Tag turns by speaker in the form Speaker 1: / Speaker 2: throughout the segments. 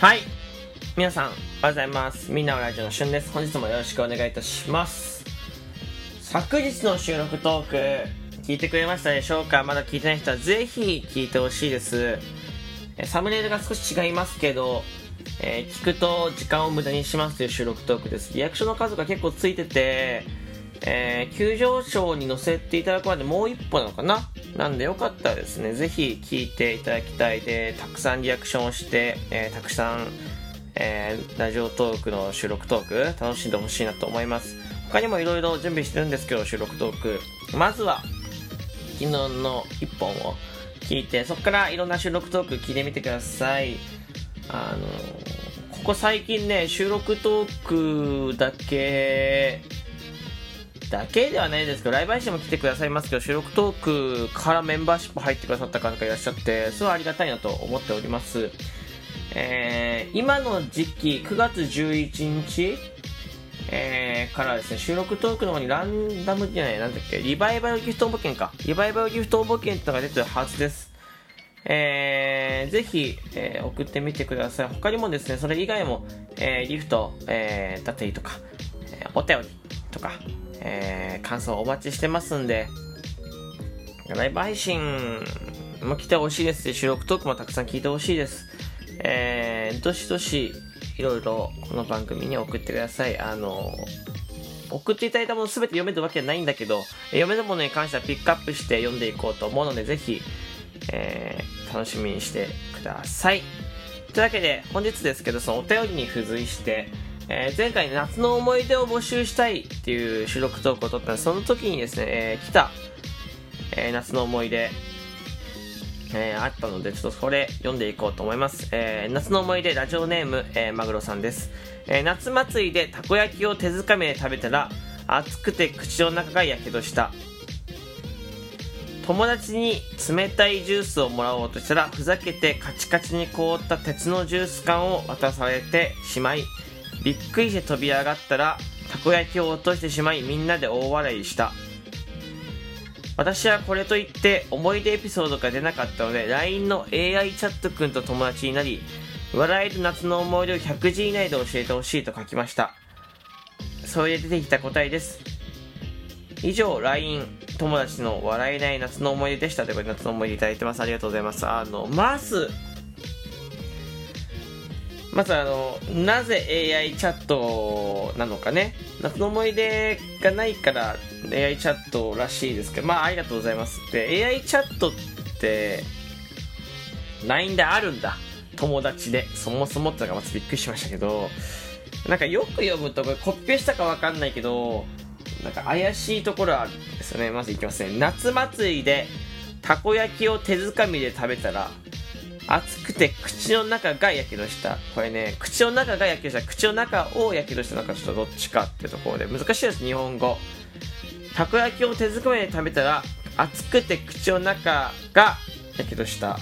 Speaker 1: はい。皆さんおはようございます。みんなのラジオのしゅんです。本日もよろしくお願いいたします。昨日の収録トーク聞いてくれましたでしょうか？まだ聞いてない人はぜひ聞いてほしいです。サムネイルが少し違いますけどえー、聞くと時間を無駄にしますという収録トークです。リアクションの数が結構ついてて、えー、急上昇に載せていただくまでもう一歩なのかな？なんでよかったらですね、ぜひ聞いていただきたいで、たくさんリアクションをして、えー、たくさん、えー、ラジオトークの収録トーク楽しんでほしいなと思います。他にもいろいろ準備してるんですけど、収録トーク。まずは、昨日の一本を聞いて、そこからいろんな収録トーク聞いてみてください。あのここ最近ね、収録トークだけ、だけではないですけど、ライブ配信も来てくださいますけど、収録トークからメンバーシップ入ってくださった方がいらっしゃって、すごいありがたいなと思っております。えー、今の時期、9月11日、えー、からですね、収録トークの方にランダムじゃない、なんだっけ、リバイバルギフト応募券か。リバイバルギフト応募券ってのが出てるはずです。えー、ぜひ、えー、送ってみてください。他にもですね、それ以外も、えー、ギフト、えー、だったりとか、えー、お便りとか、えー、感想お待ちしてますんで、ライブ配信も来てほしいですし、収録トークもたくさん聞いてほしいです。えー、どしどし、いろいろこの番組に送ってください。あの、送っていただいたもの全て読めるわけはないんだけど、読めるものに関してはピックアップして読んでいこうと思うので、ぜひ、えー、楽しみにしてください。というわけで、本日ですけど、そのお便りに付随して、えー、前回夏の思い出を募集したいっていう収録トークを撮った、その時にですね、えー、来た、えー、夏の思い出、えー、あったので、ちょっとそれ読んでいこうと思います。えー、夏の思い出、ラジオネーム、えー、マグロさんです。えー、夏祭りでたこ焼きを手づかみで食べたら、熱くて口の中がやけどした。友達に冷たいジュースをもらおうとしたら、ふざけてカチカチに凍った鉄のジュース缶を渡されてしまい、びっくりして飛び上がったらたこ焼きを落としてしまいみんなで大笑いした。私はこれといって思い出エピソードが出なかったので LINE の AI チャットくんと友達になり笑える夏の思い出を100字以内で教えてほしいと書きました。それで出てきた答えです。以上 LINE 友達の笑えない夏の思い出でした。ということで夏の思い出いただいてます。ありがとうございます。あのまずまずあの、なぜ AI チャットなのかね。夏の思い出がないから AI チャットらしいですけど、まあありがとうございます。で、AI チャットって、LINE であるんだ。友達で。そもそもってのがまずびっくりしましたけど、なんかよく読むと、これコピペしたかわかんないけど、なんか怪しいところあるんですよね。まずいきますね。夏祭りでたこ焼きを手づかみで食べたら、熱くて口の中がやけどした。これね、口の中がやけどした。口の中をやけどしたのかちょっとどっちかっていうところで。難しいです、日本語。たこ焼きを手づかみで食べたら、熱くて口の中がやけどした。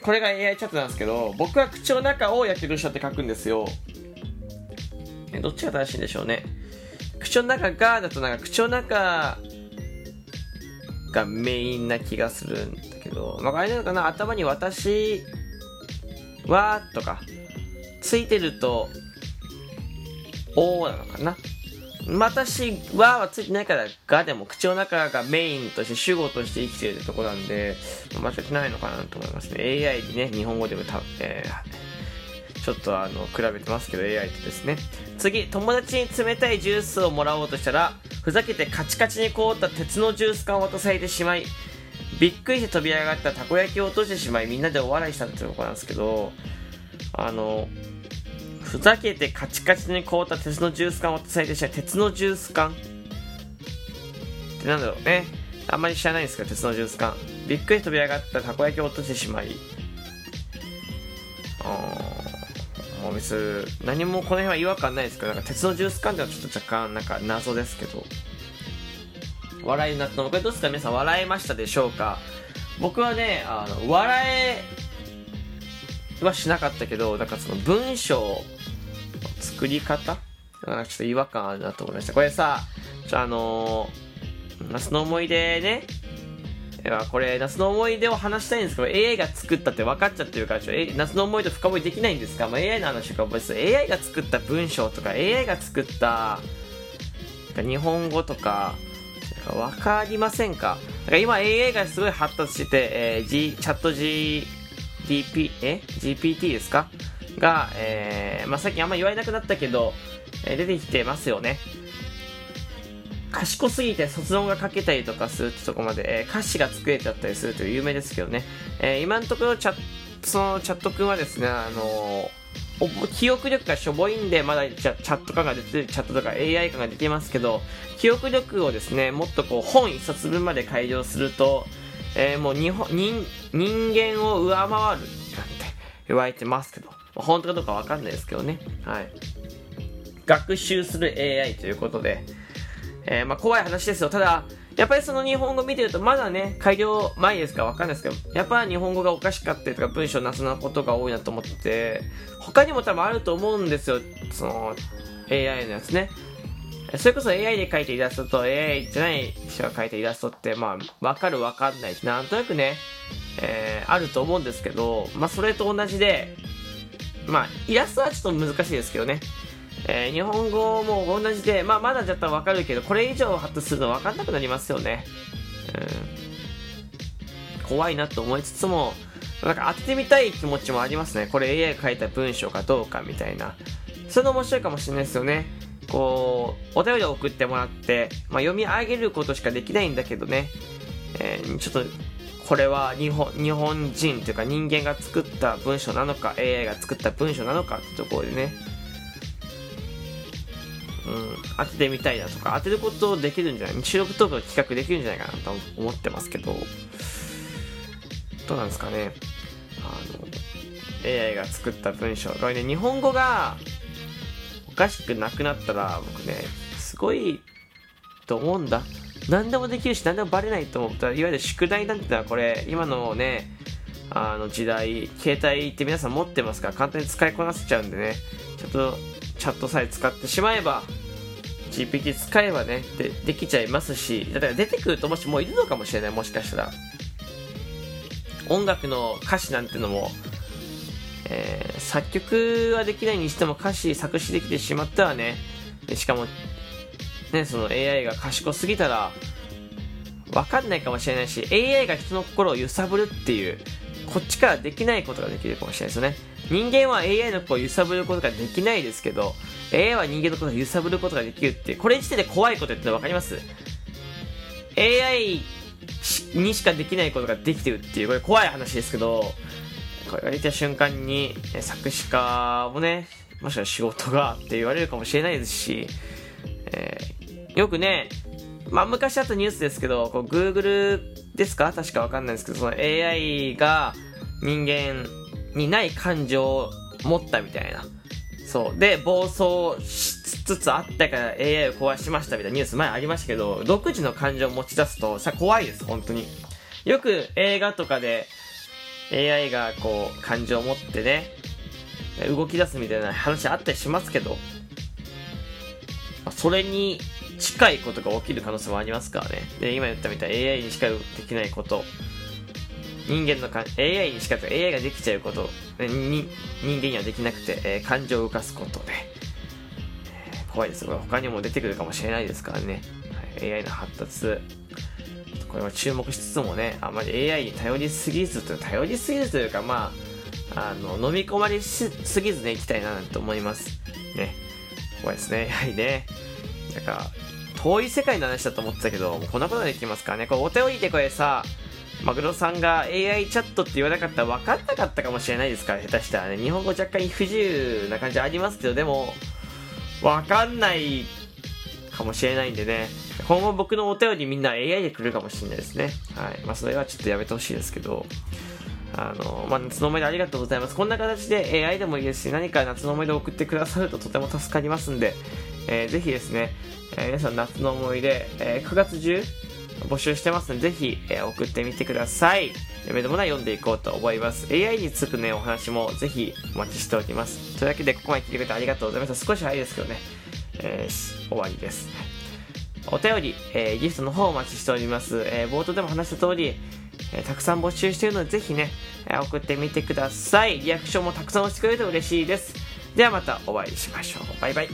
Speaker 1: これが AI チャットなんですけど、僕は口の中をやけどしたって書くんですよ。どっちが正しいんでしょうね。口の中がだとなんか口の中がメインな気がするんだけど、まあ、あれなのかな、頭に私はとか、ついてると、おーなのかな。私ははついてないからがでも口の中がメインとして主語として生きているとこなんで、間違ってないのかなと思いますね。AI にね、日本語でもた、えー、ちょっとあの、比べてますけど AI とですね。次、友達に冷たいジュースをもらおうとしたら、ふざけてカチカチに凍った鉄のジュース缶を渡されてしまい、びっくりして飛び上がったたこ焼きを落としてしまいみんなでお笑いしたってとこなんですけど。あのふざけてカチカチに凍った鉄のジュース缶を渡されてしまい鉄のジュース缶？ってなんだろうね。あんまり知らないんですけど鉄のジュース缶。びっくり飛び上がったたこ焼きを落としてしまい。あもう別に何もこの辺は違和感ないですけどなんか鉄のジュース缶ではちょっと若干なんか謎ですけど。笑いになったの？これどうですか皆さん笑えましたでしょうか？僕はねあの笑えはしなかったけどなんかその文章の作り方？なんかちょっと違和感あるなと思いました。これさちょあのー、夏の思い出ねではこれ夏の思い出を話したいんですけど AI が作ったって分かっちゃってるからちょ夏の思い出深掘りできないんですか、まあ、AI の話とか覚えて AI が作った文章とか AI が作った日本語とか分かりませんか？だから今 AI がすごい発達してて、えー、G、チャット GDP、え ?GPT ですか？が、えー、まあ、最近あんま言われなくなったけど、えー、出てきてますよね。賢すぎて卒論が書けたりとかするってとこまで、えー、歌詞が作れちゃったりするという有名ですけどね。えー、今のところチャそのチャット君はですね、あの記憶力がしょぼいんで、まだチャット感が出てる、チャットとか AI 感が出てますけど、記憶力をですね、もっとこう本一冊分まで改良すると、えー、もう日本人人間を上回るなんて言われてますけど、本当かどうかわかんないですけどね。はい。学習する AI ということで、えー、まあ怖い話ですよ。ただ、やっぱりその日本語見てると、まだね、改良前ですかわかんないですけど、やっぱ日本語がおかしかったりとか、文章なすなことが多いなと思ってて、他にも多分あると思うんですよ。その、AI のやつね。それこそ AI で描いてイラストと AI じゃない人が描いたイラストって、まあ、わかるわかんないし。なんとなくね、えー、あると思うんですけど、まあ、それと同じで、まあ、イラストはちょっと難しいですけどね。えー、日本語も同じで、まあ、まだちょっとわかるけど、これ以上発達するの分かんなくなりますよね。うん。怖いなと思いつつも、なんか当ててみたい気持ちもありますね。これ AI が書いた文章かどうかみたいな。それの面白いかもしれないですよね。こう、お便りを送ってもらって、まあ、読み上げることしかできないんだけどね。えー、ちょっと、これは日本日本人というか人間が作った文章なのか AI が作った文章なのかってところでねうん、当ててみたいなとか、当てることできるんじゃない？収録トークの企画できるんじゃないかなと思ってますけど、どうなんですかね。あの、AI が作った文章。これね、日本語がおかしくなくなったら、僕ね、すごいと思うんだ。何でもできるし、何でもバレないと思ったら、いわゆる宿題なんてのはこれ、今のね、あの時代、携帯って皆さん持ってますから簡単に使いこなせちゃうんでね、ちょっとチャットさえ使ってしまえば GPT 使えばねでできちゃいますしだから出てくるともしもういるのかもしれないもしかしたら。音楽の歌詞なんてのも、えー、作曲はできないにしても歌詞作詞できてしまったらねしかもねその AI が賢すぎたらわかんないかもしれないし AI が人の心を揺さぶるっていうこっちからできないことができるかもしれないですよね。人間は AI の心を揺さぶることができないですけど、AI は人間のことを揺さぶることができるって、これ時点で怖いこと言って分かります ?AI にしかできないことができてるっていう、これ怖い話ですけど、これが出た瞬間に、作詞家もね、もしかしたら仕事がって言われるかもしれないですし、えー、よくね、まあ昔あったニュースですけど、こう Google ですか？確かわかんないですけど、その AI が人間にない感情を持ったみたいな。そう。で、暴走しつつあったから AI を壊しましたみたいなニュース前ありましたけど、独自の感情を持ち出すとさ、怖いです、本当に。よく映画とかで AI がこう感情を持ってね、動き出すみたいな話あったりしますけど、それに近いことが起きる可能性もありますからね。で、今言ったみたい AI にしかできないこと、人間のか AI にしか AI ができちゃうことに人間にはできなくて、えー、感情を浮かすことで、えー、怖いです。他にも出てくるかもしれないですからね、AI の発達。これは注目しつつもねあまり AI に頼りすぎずと頼りすぎずというかまああの飲み込まれすぎずねいきたいなと思います。ね。怖いですね。やはりね。なんか遠い世界の話だと思ってたけどこんなことができますからね。これお便りでこれさマグロさんが AI チャットって言わなかったら分かんなかったかもしれないですから、下手したらね。日本語若干不自由な感じありますけど、でも、分かんないかもしれないんでね。今後僕のお便りみんな AI で来るかもしれないですね。はい。まあ、それはちょっとやめてほしいですけど。あの、まあ、夏の思い出ありがとうございます。こんな形で AI でもいいですし、何か夏の思い出を送ってくださるととても助かりますんで、えー、ぜひですね、えー、皆さん夏の思い出、えー、9月中、募集してますので、ぜひ、えー、送ってみてください。読めるものは読んでいこうと思います。AI につくね、お話もぜひお待ちしております。というわけで、ここまで聞いてくれてありがとうございました。少し早いですけどね、えー、終わりです。お便り、えー、ギフトの方お待ちしております。えー、冒頭でも話した通り、えーたくさん募集しているのでぜひね、えー送ってみてくださいリアクションもたくさん押してくれると嬉しいですではまたお会いしましょうバイバイ